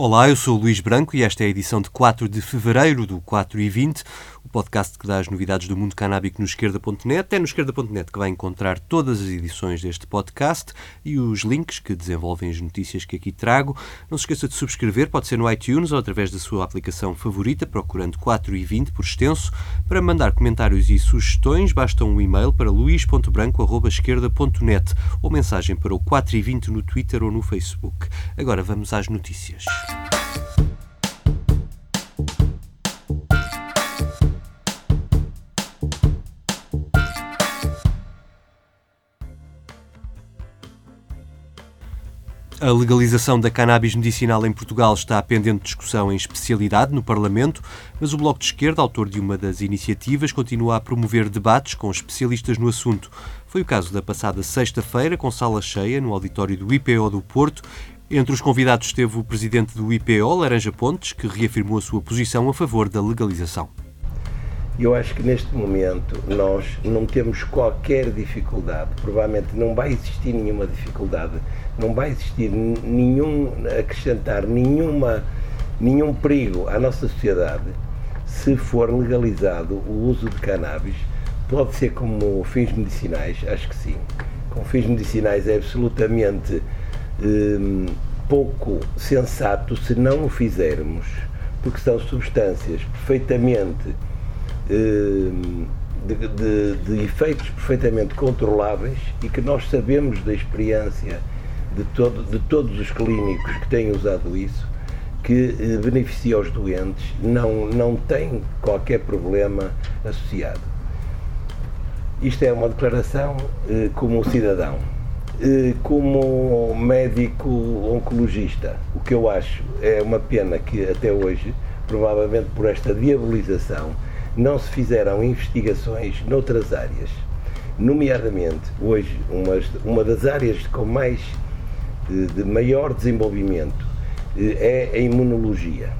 Olá, eu sou o Luís Branco e esta é a edição de 4 de fevereiro do 4 e 20 o podcast que dá as novidades do mundo canábico no esquerda.net. É no esquerda.net que vai encontrar todas as edições deste podcast e os links que desenvolvem as notícias que aqui trago. Não se esqueça de subscrever, pode ser no iTunes ou através da sua aplicação favorita, procurando 4 e 20 por extenso. Para mandar comentários e sugestões, basta um e-mail para luís.branco.esquerda.net ou mensagem para o 4 e 20 no Twitter ou no Facebook. Agora vamos às notícias. A legalização da cannabis medicinal em Portugal está pendente de discussão em especialidade no Parlamento, mas o Bloco de Esquerda, autor de uma das iniciativas, continua a promover debates com especialistas no assunto. Foi o caso da passada sexta-feira, com sala cheia no auditório do IPO do Porto. Entre os convidados esteve o presidente do IPO, Laranja Pontes, que reafirmou a sua posição a favor da legalização. Eu acho que neste momento nós não temos qualquer dificuldade, provavelmente não vai existir nenhuma dificuldade, não vai existir nenhum, acrescentar nenhuma, nenhum perigo à nossa sociedade se for legalizado o uso de cannabis. Pode ser como fins medicinais, acho que sim. Com fins medicinais é absolutamente hum, pouco sensato se não o fizermos, porque são substâncias perfeitamente Ehm, de, de, de, efeitos perfeitamente controláveis e que nós sabemos da experiência de, todo, de todos os clínicos que têm usado isso, que eh, beneficia os doentes, não, não tem qualquer problema associado. Isto é uma declaração eh, como cidadão. Eh, como médico oncologista, o que eu acho é uma pena que até hoje, provavelmente por esta diabolização, não se fizeram investigações noutras áreas. Nomeadamente, hoje, uma, uma das áreas com mais de, maior desenvolvimento eh, é a imunologia.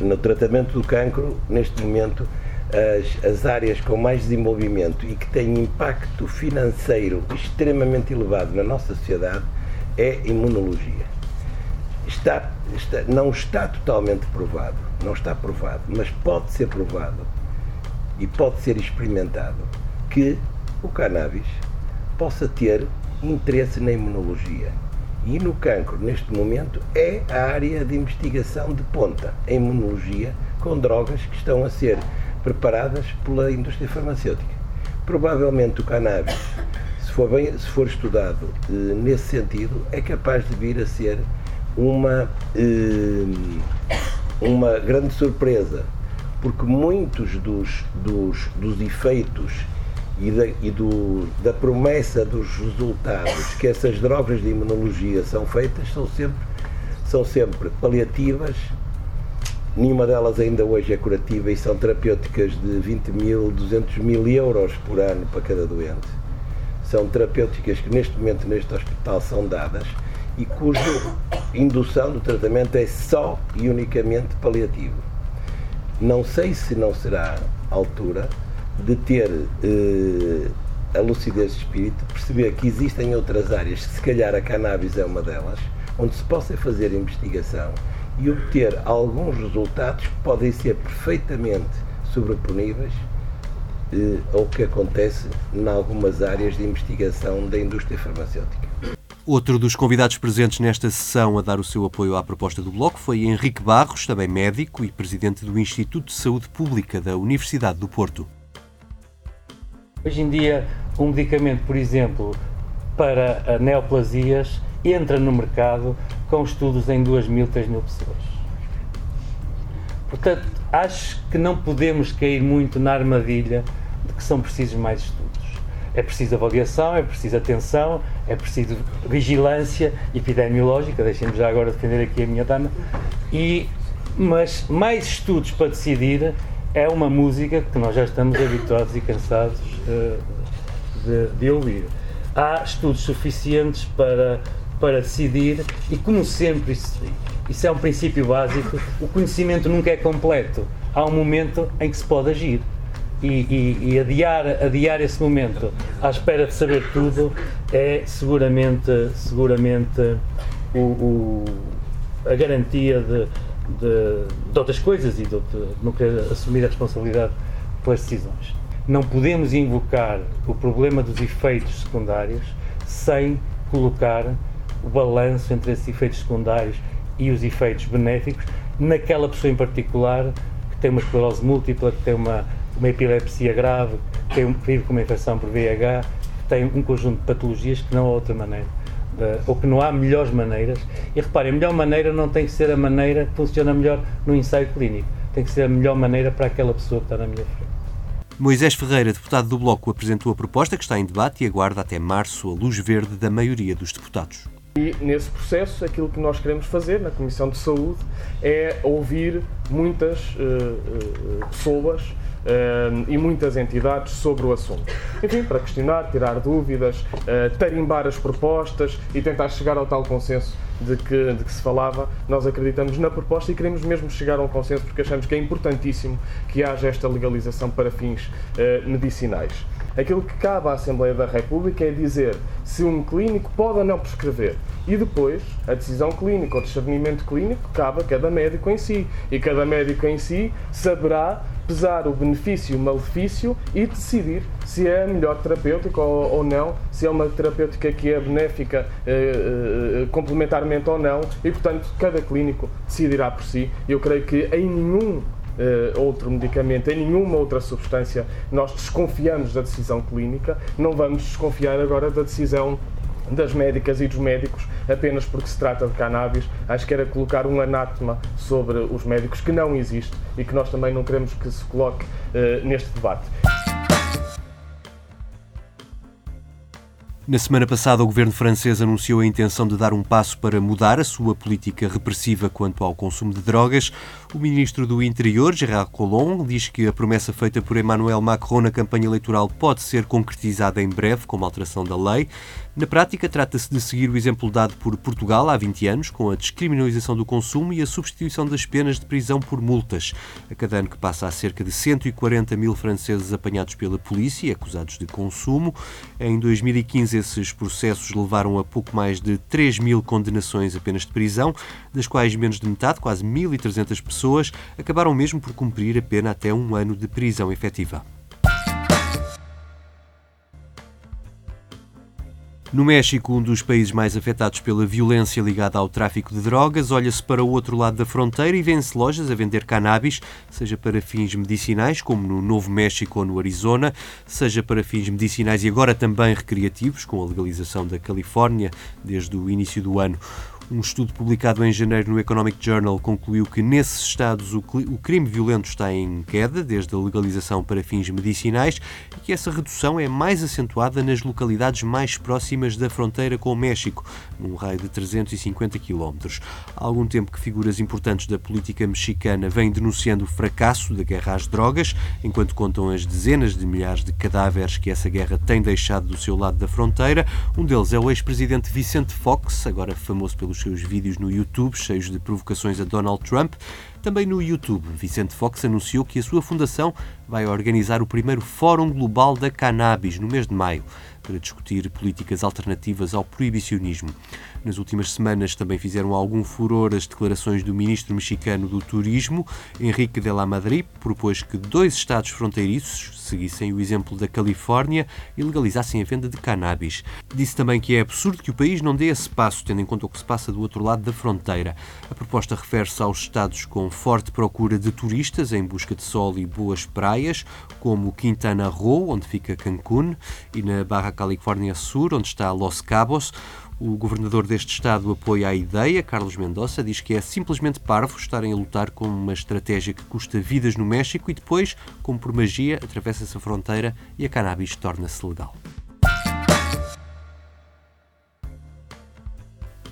No tratamento do cancro, neste momento, as, as áreas com mais desenvolvimento e que têm impacto financeiro extremamente elevado na nossa sociedade é a imunologia. Está, está, não está totalmente provado não está provado, mas pode ser provado e pode ser experimentado que o cannabis possa ter interesse na imunologia. E no cancro, neste momento, é a área de investigação de ponta, a imunologia, com drogas que estão a ser preparadas pela indústria farmacêutica. Provavelmente o cannabis, se for, bem, se for estudado eh, nesse sentido, é capaz de vir a ser uma eh, uma grande surpresa, porque muitos dos, dos, dos efeitos e, da, e do, da promessa dos resultados que essas drogas de imunologia são feitas são sempre, são sempre paliativas, nenhuma delas ainda hoje é curativa e são terapêuticas de 20 mil, 200 mil euros por ano para cada doente. São terapêuticas que neste momento neste hospital são dadas e cuja indução do tratamento é só e unicamente paliativo. Não sei se não será altura de ter eh, a lucidez de espírito, perceber que existem outras áreas, se calhar a cannabis é uma delas, onde se possa fazer investigação e obter alguns resultados que podem ser perfeitamente sobreponíveis eh, ao que acontece em algumas áreas de investigação da indústria farmacêutica. Outro dos convidados presentes nesta sessão a dar o seu apoio à proposta do Bloco foi Henrique Barros, também médico e presidente do Instituto de Saúde Pública da Universidade do Porto. Hoje em dia, um medicamento, por exemplo, para neoplasias entra no mercado com estudos em 2 mil, 3 mil pessoas. Portanto, acho que não podemos cair muito na armadilha de que são precisos mais estudos. É preciso avaliação, é preciso atenção, é preciso vigilância epidemiológica, deixem-me já agora defender aqui a minha dama, e, mas mais estudos para decidir é uma música que nós já estamos habituados e cansados de, de, ouvir. Há estudos suficientes para, para decidir e, como sempre, isso, isso é um princípio básico, o conhecimento nunca é completo. Há um momento em que se pode agir e, e, e, adiar, adiar esse momento à espera de saber tudo é seguramente, seguramente o, o, a garantia de, de, de outras coisas e de, de não querer assumir a responsabilidade pelas decisões. Não podemos invocar o problema dos efeitos secundários sem colocar o balanço entre esses efeitos secundários e os efeitos benéficos naquela pessoa em particular que tem uma esclerose múltipla, que tem uma, uma epilepsia grave, que, tem, que vive com uma infecção por VIH, que tem um conjunto de patologias que não há outra maneira. Uh, ou que não há melhores maneiras. E reparem, a melhor maneira não tem que ser a maneira que funciona melhor no ensaio clínico. Tem que ser a melhor maneira para aquela pessoa que está na minha frente. Moisés Ferreira, deputado do Bloco, apresentou a proposta que está em debate e aguarda até março a luz verde da maioria dos deputados. E nesse processo, aquilo que nós queremos fazer na Comissão de Saúde é ouvir muitas uh, uh, pessoas uh, e muitas entidades sobre o assunto. Enfim, para questionar, tirar dúvidas, tarimbar as propostas e tentar chegar ao tal consenso de que, de que se falava, nós acreditamos na proposta e queremos mesmo chegar a um consenso porque achamos que é importantíssimo que haja esta legalização para fins uh, medicinais. Aquilo que cabe à Assembleia da República é dizer se um clínico pode ou não prescrever. E depois, a decisão clínica ou discernimento clínico cabe a cada médico em si. E cada médico em si saberá pesar o benefício e o malefício e decidir se é a melhor terapêutica ou, ou não, se é uma terapêutica que é benéfica eh, eh, complementarmente ou não, e portanto cada clínico decidirá por si. Eu creio que em nenhum outro medicamento, em nenhuma outra substância, nós desconfiamos da decisão clínica, não vamos desconfiar agora da decisão das médicas e dos médicos apenas porque se trata de cannabis. Acho que era colocar um anátema sobre os médicos que não existe e que nós também não queremos que se coloque uh, neste debate. Na semana passada, o governo francês anunciou a intenção de dar um passo para mudar a sua política repressiva quanto ao consumo de drogas. O ministro do Interior, Gérard Collomb, diz que a promessa feita por Emmanuel Macron na campanha eleitoral pode ser concretizada em breve com uma alteração da lei. Na prática, trata-se de seguir o exemplo dado por Portugal há 20 anos, com a descriminalização do consumo e a substituição das penas de prisão por multas. A cada ano que passa há cerca de 140 mil franceses apanhados pela polícia e acusados de consumo. Em 2015, esses processos levaram a pouco mais de 3 mil condenações apenas de prisão, das quais menos de metade, quase 1.300 pessoas, acabaram mesmo por cumprir a pena até um ano de prisão efetiva. No México, um dos países mais afetados pela violência ligada ao tráfico de drogas, olha-se para o outro lado da fronteira e vê-se lojas a vender cannabis, seja para fins medicinais, como no Novo México ou no Arizona, seja para fins medicinais e agora também recreativos, com a legalização da Califórnia desde o início do ano. Um estudo publicado em janeiro no Economic Journal concluiu que nesses estados o, crime violento está em queda, desde a legalização para fins medicinais, e que essa redução é mais acentuada nas localidades mais próximas da fronteira com o México, num raio de 350 km. Há algum tempo que figuras importantes da política mexicana vêm denunciando o fracasso da guerra às drogas, enquanto contam as dezenas de milhares de cadáveres que essa guerra tem deixado do seu lado da fronteira. Um deles é o ex-presidente Vicente Fox, agora famoso pelos os seus vídeos no YouTube, cheios de provocações a Donald Trump. Também no YouTube, Vicente Fox anunciou que a sua fundação vai organizar o primeiro Fórum Global da Cannabis no mês de maio para discutir políticas alternativas ao proibicionismo. Nas últimas semanas também fizeram algum furor as declarações do ministro mexicano do Turismo, Henrique de la Madrid, propôs que dois estados fronteiriços seguissem o exemplo da Califórnia e legalizassem a venda de cannabis. Disse também que é absurdo que o país não dê esse passo, tendo em conta o que se passa do outro lado da fronteira. A proposta refere-se aos estados com forte procura de turistas em busca de sol e boas praias, como Quintana Roo, onde fica Cancún, e na Barra Califórnia Sur, onde está Los Cabos. O governador deste estado apoia a ideia. Carlos Mendonça diz que é simplesmente parvo estarem a lutar com uma estratégia que custa vidas no México e depois, como por magia, atravessa-se a fronteira e a cannabis torna-se legal.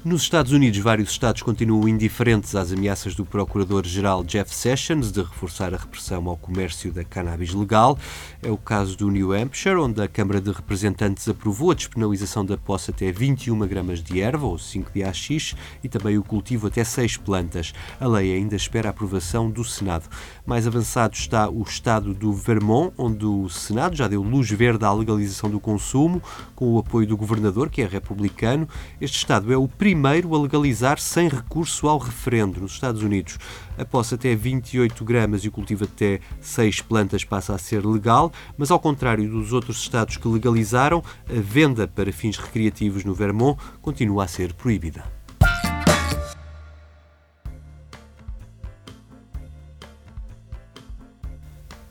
Nos Estados Unidos, vários estados continuam indiferentes às ameaças do Procurador-Geral Jeff Sessions de reforçar a repressão ao comércio da cannabis legal. É o caso do New Hampshire, onde a Câmara de Representantes aprovou a despenalização da posse até 21 gramas de erva, ou 5 de AX, e também o cultivo até 6 plantas. A lei ainda espera a aprovação do Senado. Mais avançado está o estado do Vermont, onde o Senado já deu luz verde à legalização do consumo, com o apoio do governador, que é republicano. Este estado é o primeiro primeiro a legalizar sem recurso ao referendo nos Estados Unidos. A posse até 28 gramas e o cultivo até 6 plantas passa a ser legal, mas ao contrário dos outros estados que legalizaram, a venda para fins recreativos no Vermont continua a ser proibida.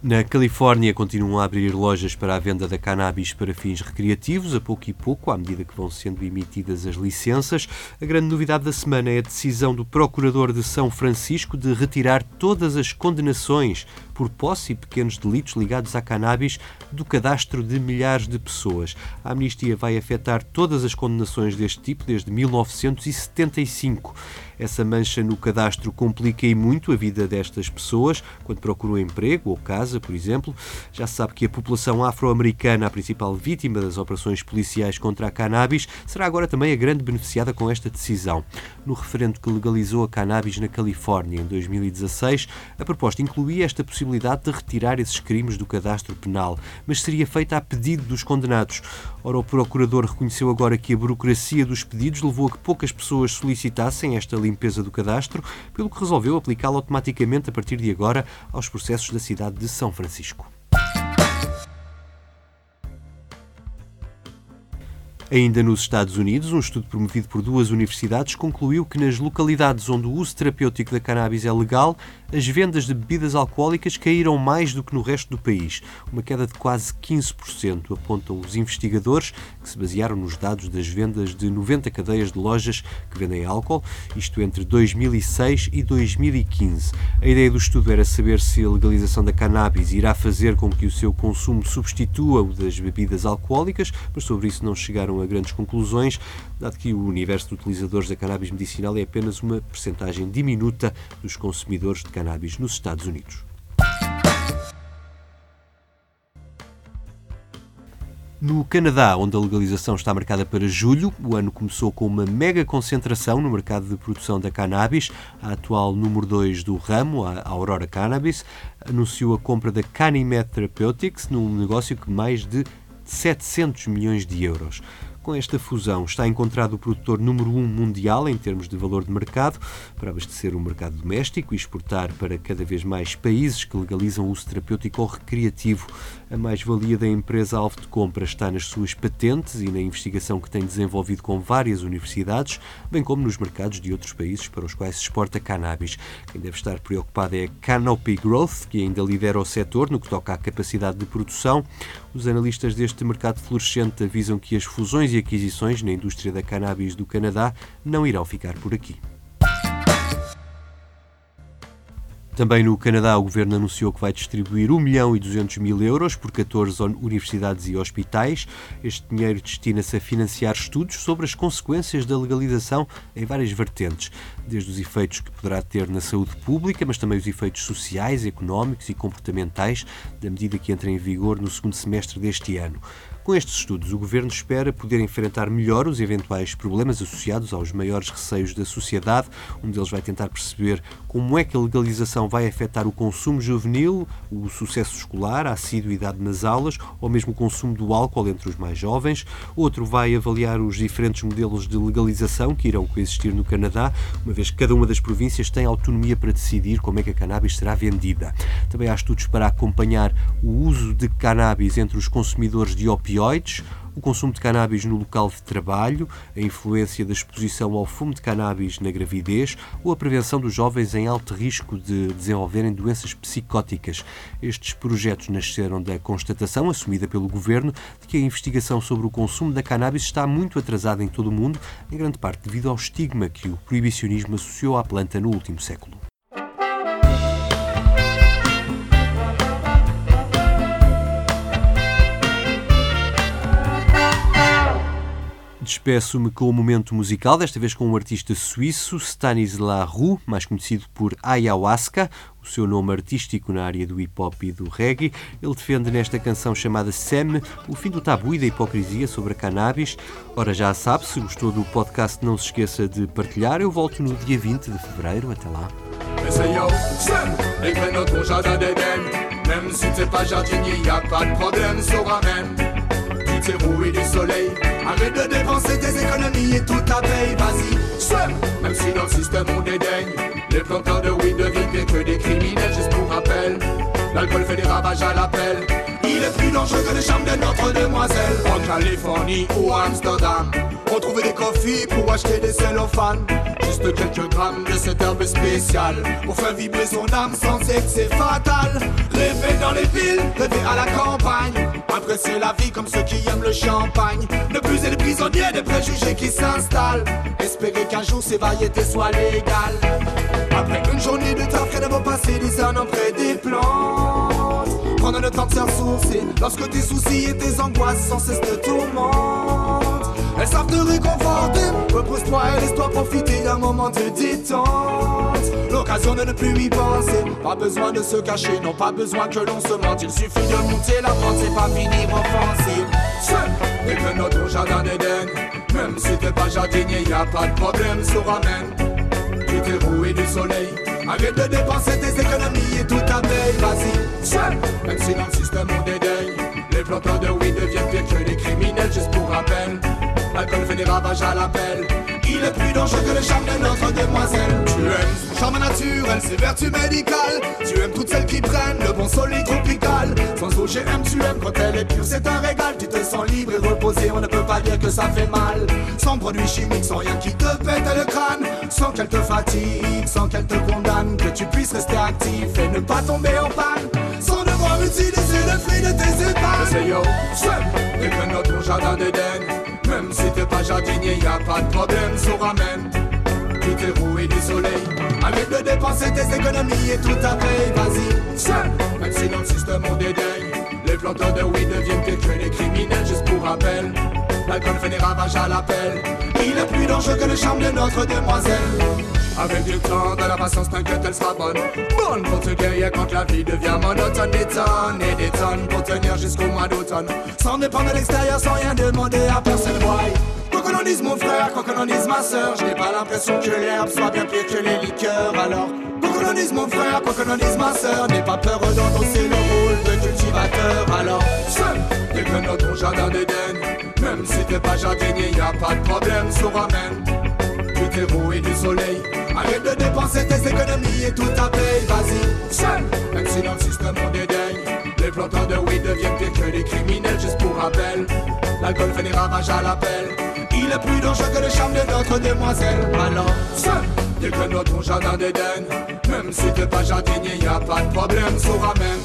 Na Califórnia continuam a abrir lojas para a venda da cannabis para fins recreativos, a pouco e pouco, à medida que vão sendo emitidas as licenças. A grande novidade da semana é a decisão do Procurador de São Francisco de retirar todas as condenações por posse e pequenos delitos ligados à cannabis do cadastro de milhares de pessoas. A amnistia vai afetar todas as condenações deste tipo desde 1975. Essa mancha no cadastro complica e muito a vida destas pessoas quando procuram emprego ou casa, por exemplo. Já se sabe que a população afro-americana, a principal vítima das operações policiais contra a cannabis, será agora também a grande beneficiada com esta decisão. No referendo que legalizou a cannabis na Califórnia em 2016, a proposta incluía esta possibilidade de retirar esses crimes do cadastro penal, mas seria feita a pedido dos condenados. Ora, o procurador reconheceu agora que a burocracia dos pedidos levou a que poucas pessoas solicitassem esta limpeza do cadastro, pelo que resolveu aplicá-la automaticamente a partir de agora aos processos da cidade de São Francisco. Ainda nos Estados Unidos, um estudo promovido por duas universidades concluiu que nas localidades onde o uso terapêutico da cannabis é legal, as vendas de bebidas alcoólicas caíram mais do que no resto do país, uma queda de quase 15%, apontam os investigadores, que se basearam nos dados das vendas de 90 cadeias de lojas que vendem álcool, isto entre 2006 e 2015. A ideia do estudo era saber se a legalização da cannabis irá fazer com que o seu consumo substitua o das bebidas alcoólicas, mas sobre isso não chegaram a grandes conclusões, dado que o universo de utilizadores da cannabis medicinal é apenas uma percentagem diminuta dos consumidores de cannabis nos Estados Unidos. No Canadá, onde a legalização está marcada para julho, o ano começou com uma mega concentração no mercado de produção da cannabis. A atual número 2 do ramo, a Aurora Cannabis, anunciou a compra da Canimed Therapeutics num negócio que mais de 700 milhões de euros. Com esta fusão está encontrado o produtor número um mundial em termos de valor de mercado para abastecer o mercado doméstico e exportar para cada vez mais países que legalizam o uso terapêutico ou recreativo. A mais-valia da empresa alvo de compra está nas suas patentes e na investigação que tem desenvolvido com várias universidades, bem como nos mercados de outros países para os quais se exporta cannabis. Quem deve estar preocupado é a Canopy Growth, que ainda lidera o setor no que toca à capacidade de produção. Os analistas deste mercado florescente avisam que as fusões e aquisições na indústria da cannabis do Canadá não irão ficar por aqui. Também no Canadá, o governo anunciou que vai distribuir 1 milhão e 200 mil euros por 14 universidades e hospitais. Este dinheiro destina-se a financiar estudos sobre as consequências da legalização em várias vertentes, desde os efeitos que poderá ter na saúde pública, mas também os efeitos sociais, económicos e comportamentais da medida que entra em vigor no segundo semestre deste ano. Com estes estudos, o Governo espera poder enfrentar melhor os eventuais problemas associados aos maiores receios da sociedade. Um deles vai tentar perceber como é que a legalização vai afetar o consumo juvenil, o sucesso escolar, a assiduidade nas aulas ou mesmo o consumo do álcool entre os mais jovens. Outro vai avaliar os diferentes modelos de legalização que irão coexistir no Canadá, uma vez que cada uma das províncias tem autonomia para decidir como é que a cannabis será vendida. Também há estudos para acompanhar o uso de cannabis entre os consumidores de opioides, o consumo de cannabis no local de trabalho, a influência da exposição ao fumo de cannabis na gravidez ou a prevenção dos jovens em alto risco de desenvolverem doenças psicóticas. Estes projetos nasceram da constatação assumida pelo governo de que a investigação sobre o consumo da cannabis está muito atrasada em todo o mundo, em grande parte devido ao estigma que o proibicionismo associou à planta no último século. Despeço-me com o momento musical, desta vez com um artista suíço, Stanislas Roux, mais conhecido por Ayahuasca, o seu nome artístico na área do hip hop e do reggae. Ele defende nesta canção chamada Sem o fim do tabu e da hipocrisia sobre a cannabis. Ora, já sabe, se gostou do podcast, não se esqueça de partilhar. Eu volto no dia 20 de fevereiro. Até lá. Saura même. Du soleil. Arrête de dépenser tes économies et tout ta paye, vas-y. Seul, même si dans le système on dédaigne, les planteurs de weed deviennent pire que des criminels, juste pour rappel. L'alcool fait des ravages à l'appel. Il est plus dangereux que les chambres de notre demoiselle. En Californie ou Amsterdam, on trouvait des coffees pour acheter des cellophanes. Juste quelques grammes de cette herbe spéciale pour faire vibrer son âme sans excès fatal. Rêver dans les villes, rêver à la campagne. La vie comme ceux qui aiment le champagne. Ne plus être les prisonniers des préjugés qui s'installent. Espérer qu'un jour ces variétés soient légales. Après une journée de taf, rien ne va passer des an près des plantes. Prendre le temps de ressourcer lorsque tes soucis et tes angoisses sans cesse te tourmentent. Elles savent te réconforter. Repose-toi et laisse-toi profiter d'un moment de détente. L'occasion de ne plus y penser. Pas besoin de se cacher, non pas besoin que l'on se mente. Il suffit de monter la pente, c'est pas finir offensif. Seul, dès que notre jardin d'Éden. Même si t'es pas jardinier, y a pas de problème, se ramène. Tu t'es roué du soleil. Arrête de dépenser tes économies et tout ta paye, vas-y. Seul, même si dans le système on dédaigne. Les planteurs de weed deviennent pire que les criminels, juste pour rappel. L'alcool fait des ravages à l'appel. Il est plus dangereux que le charme de notre demoiselle. Tu aimes son charme naturel, ses vertus médicales. Tu aimes toutes celles qui prennent le bon soleil tropical. Sans OGM, tu aimes quand elle est pure, c'est un régal. Tu te sens libre et reposé, on ne peut pas dire que ça fait mal. Sans produits chimiques, sans rien qui te pète le crâne. Sans qu'elle te fatigue, sans qu'elle te condamne. Que tu puisses rester actif et ne pas tomber en panne. Sans devoir utiliser le fruit de tes épargnes. Yo, seul, et que notre jardin d'Éden. Si t'es pas jardinier, y a pas de problème, se ramène. Tu t'es roué du soleil. Arrête de dépenser tes économies et tout ta paye, vas-y. Seul, même si dans le système on dédaigne. Les planteurs de weed deviennent pire que les criminels, juste pour rappel. L'alcool fait des ravages à l'appel. Il est plus dangereux que le charme de notre demoiselle. Avec du temps, de la patience, t'inquiète, elle sera bonne. Bonne pour te guérir quand la vie devient monotone. Des et des pour tenir jusqu'au mois d'automne. Sans dépendre de l'extérieur, sans rien demander à personne. Why? Quoi que l'on dise mon frère, quoi que l'on dise ma soeur, je n'ai pas l'impression que l'herbe soit bien pire que les liqueurs. Alors, quoi que l'on dise mon frère, quoi que l'on dise ma soeur, n'aie pas peur d'endosser le rôle de cultivateur. Alors, seul, dès que notre jardin d'Éden, même si t'es pas jardinier, y a pas de problème, se ramène. Tu t'es roué du soleil. Arrête de dépenser tes économies et tout ta paye, vas-y. Seul, même si dans le système on dédaigne. Les planteurs de weed deviennent pire que les criminels, juste pour rappel. L'alcool fait des ravages à l'appel. Il est plus dangereux que le charme de notre demoiselle. Alors, seul, que notre jardin d'Éden. Même si t'es pas jardinier, y a pas de problème, se ramène.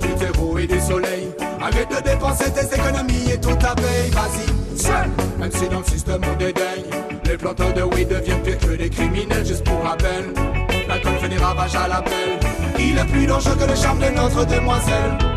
Tu t'es roué du soleil. Arrête de dépenser tes économies et tout ta paye, vas-y. Même si dans le système on dédaigne. Les planteurs de weed deviennent pire que les criminels, juste pour rappel. L'alcool fait des ravages à l'appel. Il est plus dangereux que le charme de notre demoiselle.